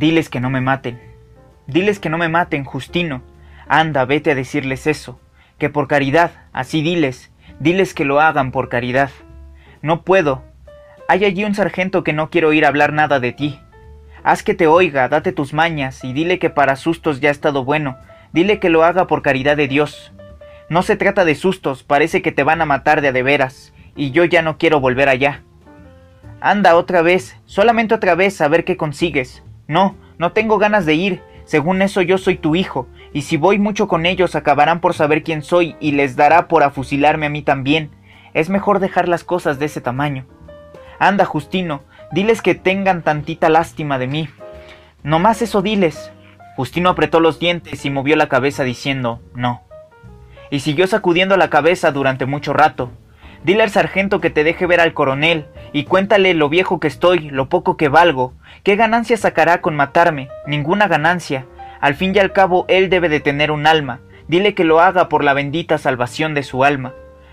Diles que no me maten. Diles que no me maten, Justino. Anda, vete a decirles eso. Que por caridad, así diles. Diles que lo hagan por caridad. No puedo. Hay allí un sargento que no quiero oír hablar nada de ti. Haz que te oiga, date tus mañas y dile que para sustos ya ha estado bueno. Dile que lo haga por caridad de Dios. No se trata de sustos, parece que te van a matar de a de veras, y yo ya no quiero volver allá. Anda otra vez, solamente otra vez a ver qué consigues. No, no tengo ganas de ir. Según eso yo soy tu hijo, y si voy mucho con ellos acabarán por saber quién soy y les dará por afusilarme a mí también. Es mejor dejar las cosas de ese tamaño. Anda, Justino, diles que tengan tantita lástima de mí. No más eso diles. Justino apretó los dientes y movió la cabeza diciendo no. Y siguió sacudiendo la cabeza durante mucho rato. Dile al sargento que te deje ver al coronel, y cuéntale lo viejo que estoy, lo poco que valgo. ¿Qué ganancia sacará con matarme? Ninguna ganancia. Al fin y al cabo él debe de tener un alma. Dile que lo haga por la bendita salvación de su alma.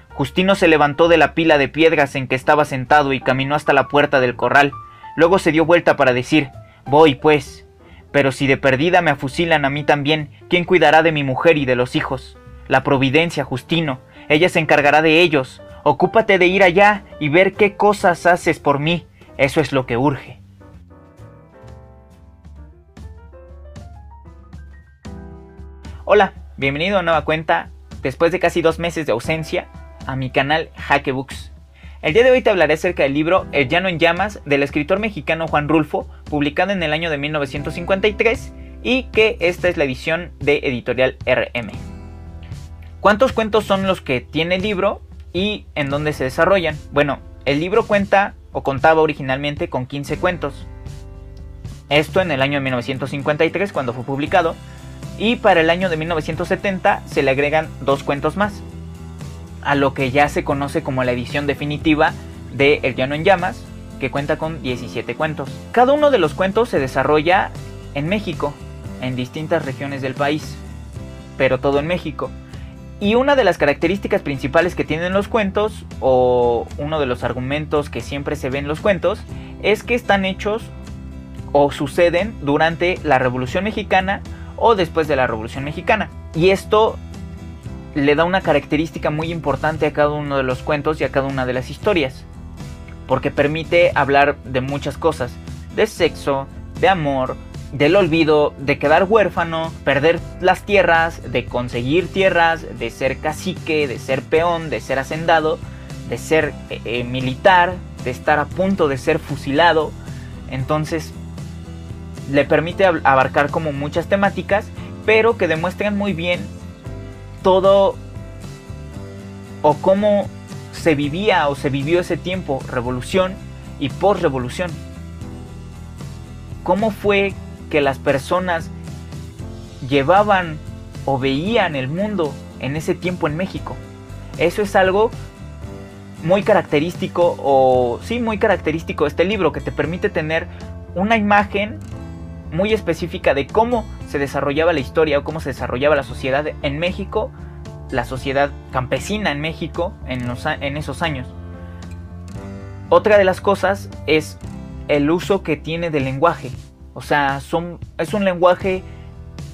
Justino se levantó de la pila de piedras en que estaba sentado y caminó hasta la puerta del corral. Luego se dio vuelta para decir Voy, pues. Pero si de perdida me afusilan a mí también, ¿quién cuidará de mi mujer y de los hijos? La providencia, Justino. Ella se encargará de ellos. Ocúpate de ir allá y ver qué cosas haces por mí. Eso es lo que urge. Hola, bienvenido a nueva cuenta, después de casi dos meses de ausencia, a mi canal Hackebooks. El día de hoy te hablaré acerca del libro El llano en llamas del escritor mexicano Juan Rulfo, publicado en el año de 1953 y que esta es la edición de editorial RM. ¿Cuántos cuentos son los que tiene el libro? Y en dónde se desarrollan. Bueno, el libro cuenta o contaba originalmente con 15 cuentos. Esto en el año de 1953 cuando fue publicado y para el año de 1970 se le agregan dos cuentos más, a lo que ya se conoce como la edición definitiva de El Llano en Llamas, que cuenta con 17 cuentos. Cada uno de los cuentos se desarrolla en México, en distintas regiones del país, pero todo en México. Y una de las características principales que tienen los cuentos, o uno de los argumentos que siempre se ven en los cuentos, es que están hechos o suceden durante la Revolución Mexicana o después de la Revolución Mexicana. Y esto le da una característica muy importante a cada uno de los cuentos y a cada una de las historias. Porque permite hablar de muchas cosas. De sexo, de amor, del olvido, de quedar huérfano, perder las tierras, de conseguir tierras, de ser cacique, de ser peón, de ser hacendado, de ser eh, eh, militar, de estar a punto de ser fusilado. Entonces le permite abarcar como muchas temáticas, pero que demuestran muy bien todo o cómo se vivía o se vivió ese tiempo, revolución y post-revolución. ¿Cómo fue que las personas llevaban o veían el mundo en ese tiempo en México. Eso es algo muy característico o sí muy característico de este libro que te permite tener una imagen muy específica de cómo se desarrollaba la historia o cómo se desarrollaba la sociedad en México, la sociedad campesina en México en, en esos años. Otra de las cosas es el uso que tiene del lenguaje. O sea, son, es un lenguaje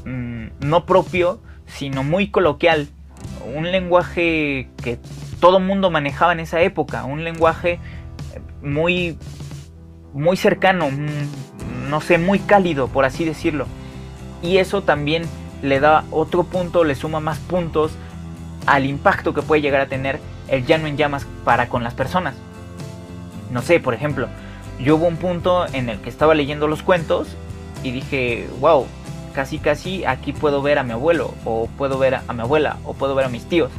mm, no propio, sino muy coloquial. Un lenguaje que todo mundo manejaba en esa época. Un lenguaje muy, muy cercano, mm, no sé, muy cálido, por así decirlo. Y eso también le da otro punto, le suma más puntos al impacto que puede llegar a tener el llano en llamas para con las personas. No sé, por ejemplo, yo hubo un punto en el que estaba leyendo los cuentos y dije, wow, casi casi aquí puedo ver a mi abuelo, o puedo ver a mi abuela, o puedo ver a mis tíos,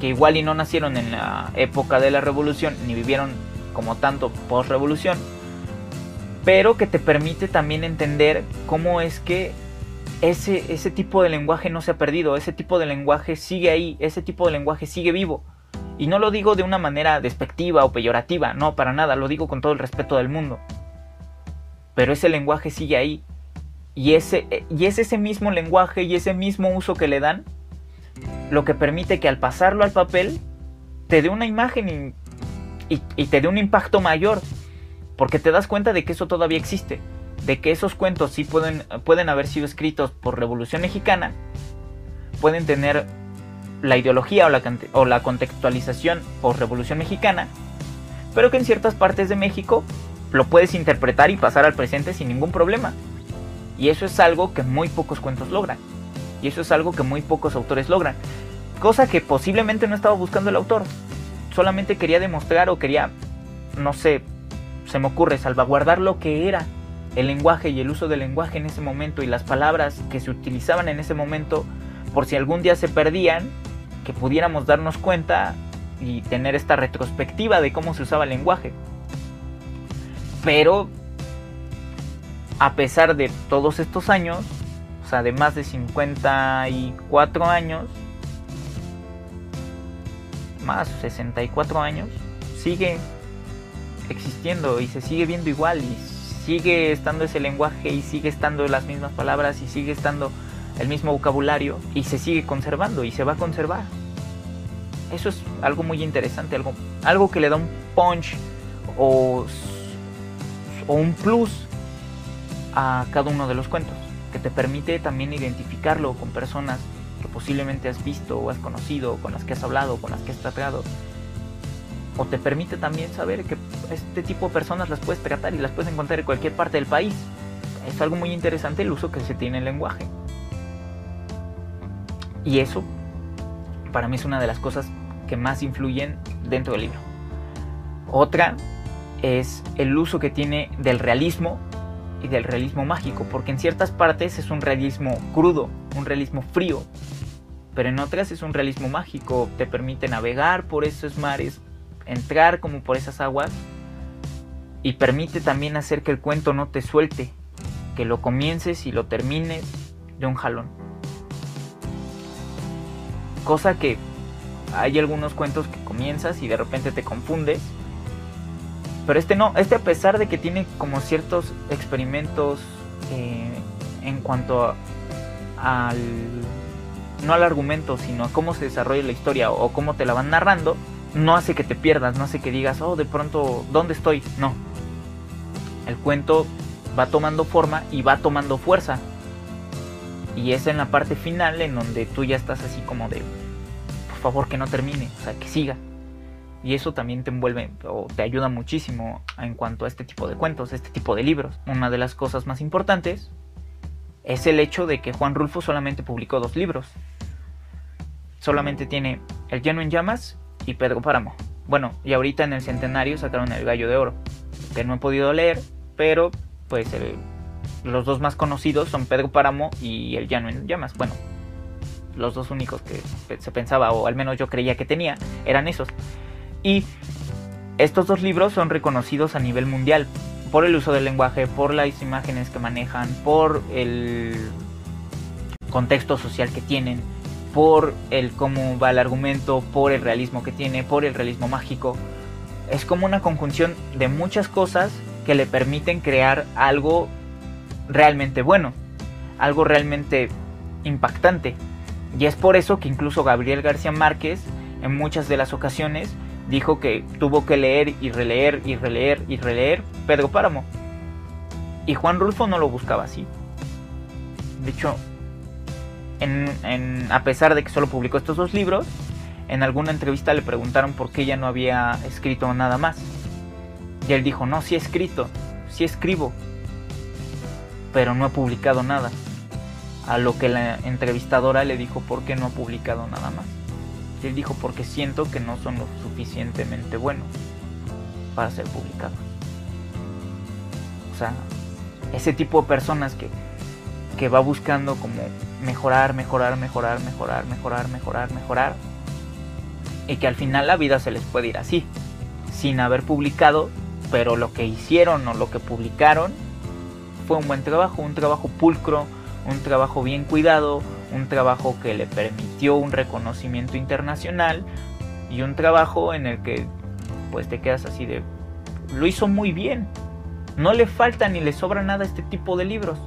que igual y no nacieron en la época de la revolución, ni vivieron como tanto post revolución, pero que te permite también entender cómo es que ese, ese tipo de lenguaje no se ha perdido, ese tipo de lenguaje sigue ahí, ese tipo de lenguaje sigue vivo. Y no lo digo de una manera despectiva o peyorativa, no, para nada, lo digo con todo el respeto del mundo. Pero ese lenguaje sigue ahí. Y, y es ese mismo lenguaje y ese mismo uso que le dan lo que permite que al pasarlo al papel te dé una imagen y, y te dé un impacto mayor. Porque te das cuenta de que eso todavía existe. de que esos cuentos sí pueden, pueden haber sido escritos por Revolución Mexicana, pueden tener la ideología o la, o la contextualización por Revolución Mexicana, pero que en ciertas partes de México lo puedes interpretar y pasar al presente sin ningún problema. Y eso es algo que muy pocos cuentos logran. Y eso es algo que muy pocos autores logran. Cosa que posiblemente no estaba buscando el autor. Solamente quería demostrar o quería, no sé, se me ocurre, salvaguardar lo que era el lenguaje y el uso del lenguaje en ese momento y las palabras que se utilizaban en ese momento, por si algún día se perdían, que pudiéramos darnos cuenta y tener esta retrospectiva de cómo se usaba el lenguaje. Pero, a pesar de todos estos años, o sea, de más de 54 años, más 64 años, sigue existiendo y se sigue viendo igual y sigue estando ese lenguaje y sigue estando las mismas palabras y sigue estando el mismo vocabulario y se sigue conservando y se va a conservar. Eso es algo muy interesante, algo, algo que le da un punch o, o un plus a cada uno de los cuentos, que te permite también identificarlo con personas que posiblemente has visto o has conocido, con las que has hablado, con las que has tratado. O te permite también saber que este tipo de personas las puedes tratar y las puedes encontrar en cualquier parte del país. Es algo muy interesante el uso que se tiene en el lenguaje. Y eso, para mí, es una de las cosas que más influyen dentro del libro. Otra es el uso que tiene del realismo y del realismo mágico, porque en ciertas partes es un realismo crudo, un realismo frío, pero en otras es un realismo mágico, te permite navegar por esos mares, entrar como por esas aguas y permite también hacer que el cuento no te suelte, que lo comiences y lo termines de un jalón. Cosa que hay algunos cuentos que comienzas y de repente te confundes. Pero este no, este a pesar de que tiene como ciertos experimentos eh, en cuanto al no al argumento, sino a cómo se desarrolla la historia o cómo te la van narrando, no hace que te pierdas, no hace que digas, oh, de pronto, ¿dónde estoy? No. El cuento va tomando forma y va tomando fuerza. Y es en la parte final en donde tú ya estás así como de, por favor que no termine, o sea, que siga. Y eso también te envuelve o te ayuda muchísimo en cuanto a este tipo de cuentos, este tipo de libros. Una de las cosas más importantes es el hecho de que Juan Rulfo solamente publicó dos libros. Solamente tiene El lleno en llamas y Pedro Páramo. Bueno, y ahorita en el centenario sacaron El gallo de oro, que no he podido leer, pero pues los dos más conocidos son Pedro Páramo y El llano en llamas. Bueno, los dos únicos que se pensaba, o al menos yo creía que tenía, eran esos. Y estos dos libros son reconocidos a nivel mundial por el uso del lenguaje, por las imágenes que manejan, por el contexto social que tienen, por el cómo va el argumento, por el realismo que tiene, por el realismo mágico. Es como una conjunción de muchas cosas que le permiten crear algo realmente bueno, algo realmente impactante. Y es por eso que incluso Gabriel García Márquez en muchas de las ocasiones dijo que tuvo que leer y releer y releer y releer Pedro Páramo. Y Juan Rulfo no lo buscaba así. De hecho, a pesar de que solo publicó estos dos libros, en alguna entrevista le preguntaron por qué ya no había escrito nada más. Y él dijo, no, sí he escrito, sí escribo, pero no he publicado nada. A lo que la entrevistadora le dijo, ¿por qué no ha publicado nada más? Y él dijo, porque siento que no son lo suficientemente buenos para ser publicados. O sea, ese tipo de personas que, que va buscando como mejorar, mejorar, mejorar, mejorar, mejorar, mejorar, mejorar. Y que al final la vida se les puede ir así, sin haber publicado, pero lo que hicieron o lo que publicaron fue un buen trabajo, un trabajo pulcro, un trabajo bien cuidado, un trabajo que le permitió un reconocimiento internacional y un trabajo en el que pues te quedas así de lo hizo muy bien. No le falta ni le sobra nada este tipo de libros.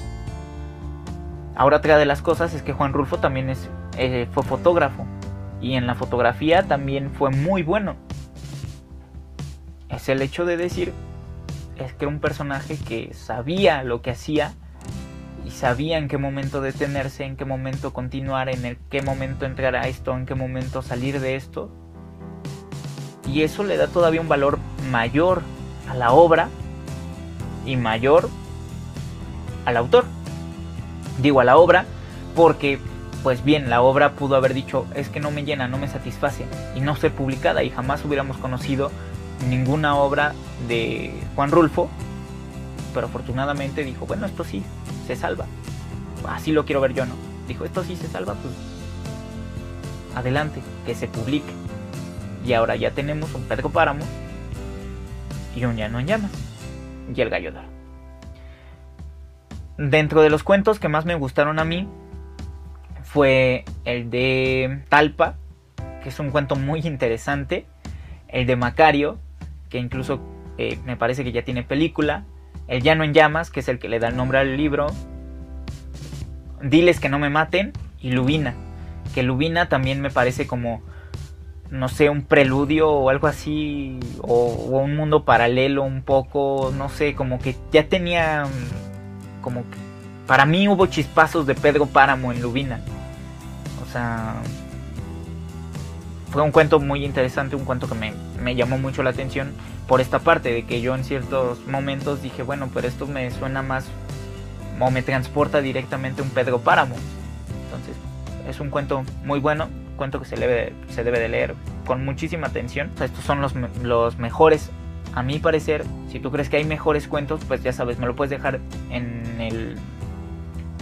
Ahora otra de las cosas es que Juan Rulfo también es, eh, fue fotógrafo y en la fotografía también fue muy bueno. Es el hecho de decir es que era un personaje que sabía lo que hacía y sabía en qué momento detenerse, en qué momento continuar, en el, qué momento entrar a esto, en qué momento salir de esto. Y eso le da todavía un valor mayor a la obra y mayor al autor. Digo a la obra porque, pues bien, la obra pudo haber dicho, es que no me llena, no me satisface y no ser publicada y jamás hubiéramos conocido ninguna obra de Juan Rulfo. Pero afortunadamente dijo, bueno, esto sí, se salva. Así lo quiero ver yo, ¿no? Dijo, esto sí se salva, pues adelante, que se publique. Y ahora ya tenemos un Pedro Páramo y un Llano en Llamas y el Gallo Dentro de los cuentos que más me gustaron a mí fue el de Talpa, que es un cuento muy interesante, el de Macario, que incluso eh, me parece que ya tiene película, el Llano en Llamas, que es el que le da el nombre al libro, Diles que no me maten y Lubina, que Lubina también me parece como, no sé, un preludio o algo así, o, un mundo paralelo un poco, no sé, como que ya tenía, como que, para mí hubo chispazos de Pedro Páramo en Lubina. O sea, fue un cuento muy interesante, un cuento que me, me, llamó mucho la atención por esta parte de que yo en ciertos momentos dije, bueno, pero esto me suena más o me transporta directamente un Pedro Páramo. Entonces, es un cuento muy bueno, un cuento que se debe, se debe de leer con muchísima atención. estos son los, los mejores, a mi parecer. Si tú crees que hay mejores cuentos, pues ya sabes, me lo puedes dejar en, el,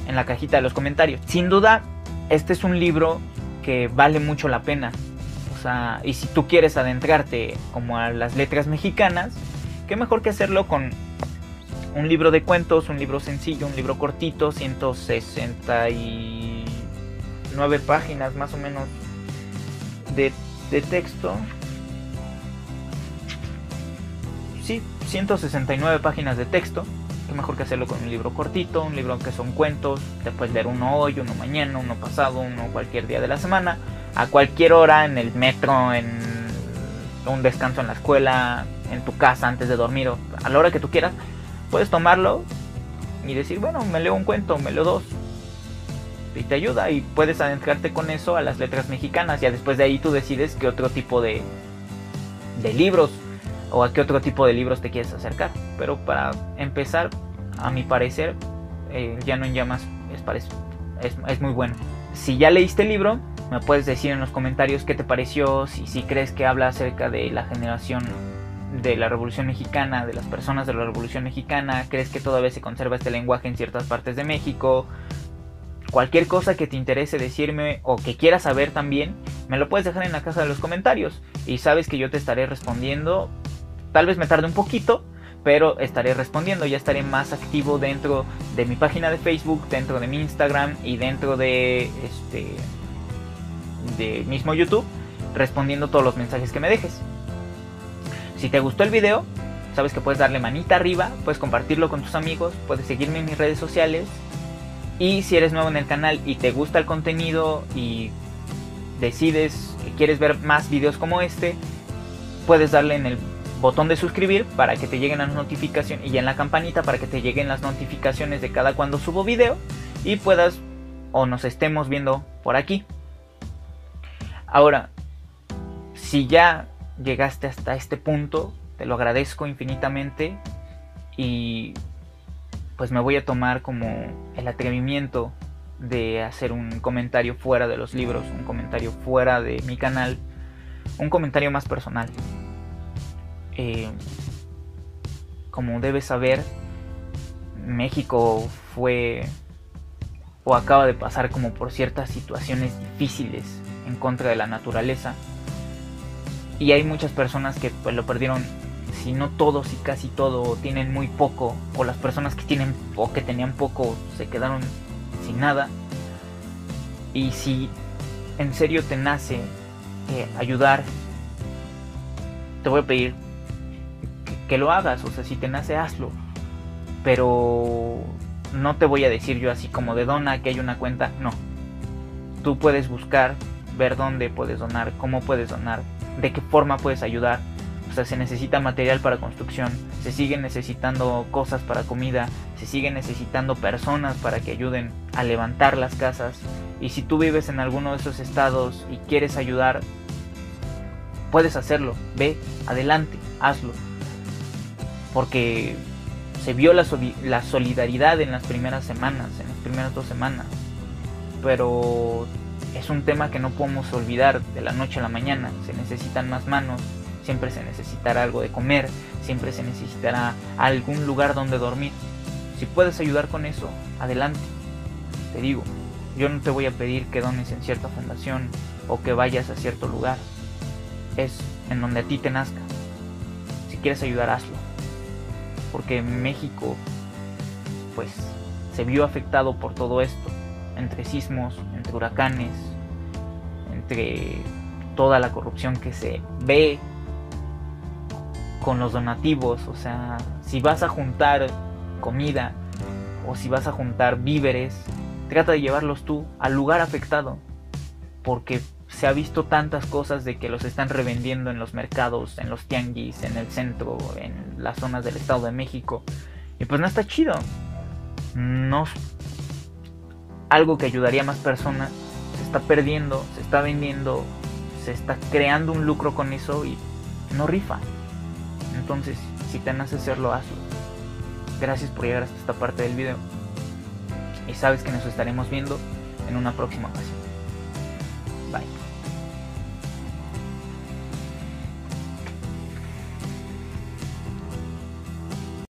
en la cajita de los comentarios. Sin duda, este es un libro que vale mucho la pena. Y si tú quieres adentrarte como a las letras mexicanas, qué mejor que hacerlo con un libro de cuentos, un libro sencillo, un libro cortito, 169 páginas más o menos de, texto. Sí, 169 páginas de texto. Qué mejor que hacerlo con un libro cortito, un libro que son cuentos. Te puedes leer uno hoy, uno mañana, uno pasado, uno cualquier día de la semana. A cualquier hora, en el metro, en un descanso en la escuela, en tu casa antes de dormir, o a la hora que tú quieras puedes tomarlo y decir, bueno, me leo un cuento, me leo dos. Y te ayuda y puedes adentrarte con eso a las letras mexicanas. Y después de ahí tú decides qué otro tipo de, de libros o a qué otro tipo de libros te quieres acercar. Pero para empezar, a mi parecer, eh, Ya no en llamas es, es, es muy bueno. Si ya leíste el libro, me puedes decir en los comentarios qué te pareció, si, si crees que habla acerca de la generación de la Revolución Mexicana, de las personas de la Revolución Mexicana, crees que todavía se conserva este lenguaje en ciertas partes de México, cualquier cosa que te interese decirme o que quieras saber también, me lo puedes dejar en la caja de los comentarios. Y sabes que yo te estaré respondiendo, tal vez me tarde un poquito, pero estaré respondiendo, ya estaré más activo dentro de mi página de Facebook, dentro de mi Instagram y dentro de este de mismo YouTube, respondiendo todos los mensajes que me dejes. Si te gustó el video, sabes que puedes darle manita arriba, puedes compartirlo con tus amigos, puedes seguirme en mis redes sociales. Y si eres nuevo en el canal y te gusta el contenido y decides que quieres ver más videos como este, puedes darle en el botón de suscribir para que te lleguen las notificaciones y en la campanita para que te lleguen las notificaciones de cada cuando subo video y puedas o nos estemos viendo por aquí. Ahora, si ya llegaste hasta este punto, te lo agradezco infinitamente y pues me voy a tomar como el atrevimiento de hacer un comentario fuera de los libros, un comentario fuera de mi canal, un comentario más personal. Eh, como debes saber, México fue o acaba de pasar como por ciertas situaciones difíciles en contra de la naturaleza y hay muchas personas que pues, lo perdieron, si no todos y casi todo, tienen muy poco, o las personas que tienen o que tenían poco se quedaron sin nada. Y si en serio te nace eh, ayudar, te voy a pedir que, que lo hagas, o sea, si te nace, hazlo. Pero no te voy a decir yo así como de dona que hay una cuenta, no. Tú puedes buscar, ver dónde puedes donar, cómo puedes donar, de qué forma puedes ayudar. sea, se necesita material para construcción, se siguen necesitando cosas para comida, se siguen necesitando personas para que ayuden a levantar las casas. Y si tú vives en alguno de esos estados y quieres ayudar, puedes hacerlo. Ve, adelante, hazlo. Porque se vio la, la solidaridad en las primeras semanas, en las primeras dos semanas. Pero es un tema que no podemos olvidar de la noche a la mañana. Se necesitan más manos, siempre se necesitará algo de comer, siempre se necesitará algún lugar donde dormir. Si puedes ayudar con eso, adelante. Te digo, yo no te voy a pedir que dones en cierta fundación o que vayas a cierto lugar. Es en donde a ti te nazca. Si quieres ayudar, hazlo. Porque México, pues, se vio afectado por todo esto. Entre sismos, entre huracanes, entre toda la corrupción que se ve con los donativos. O sea, si vas a juntar comida o si vas a juntar víveres, trata de llevarlos tú al lugar afectado. Porque se ha visto tantas cosas de que los están revendiendo en los mercados, en los tianguis, en el centro, en las zonas del Estado de México. Y pues no está chido. No. Algo que ayudaría a más personas está perdiendo, se está vendiendo, se está creando un lucro con eso y no rifa. Entonces, si te nace hacerlo, hazlo. Gracias por llegar hasta esta parte del video. Y sabes que nos estaremos viendo en una próxima ocasión.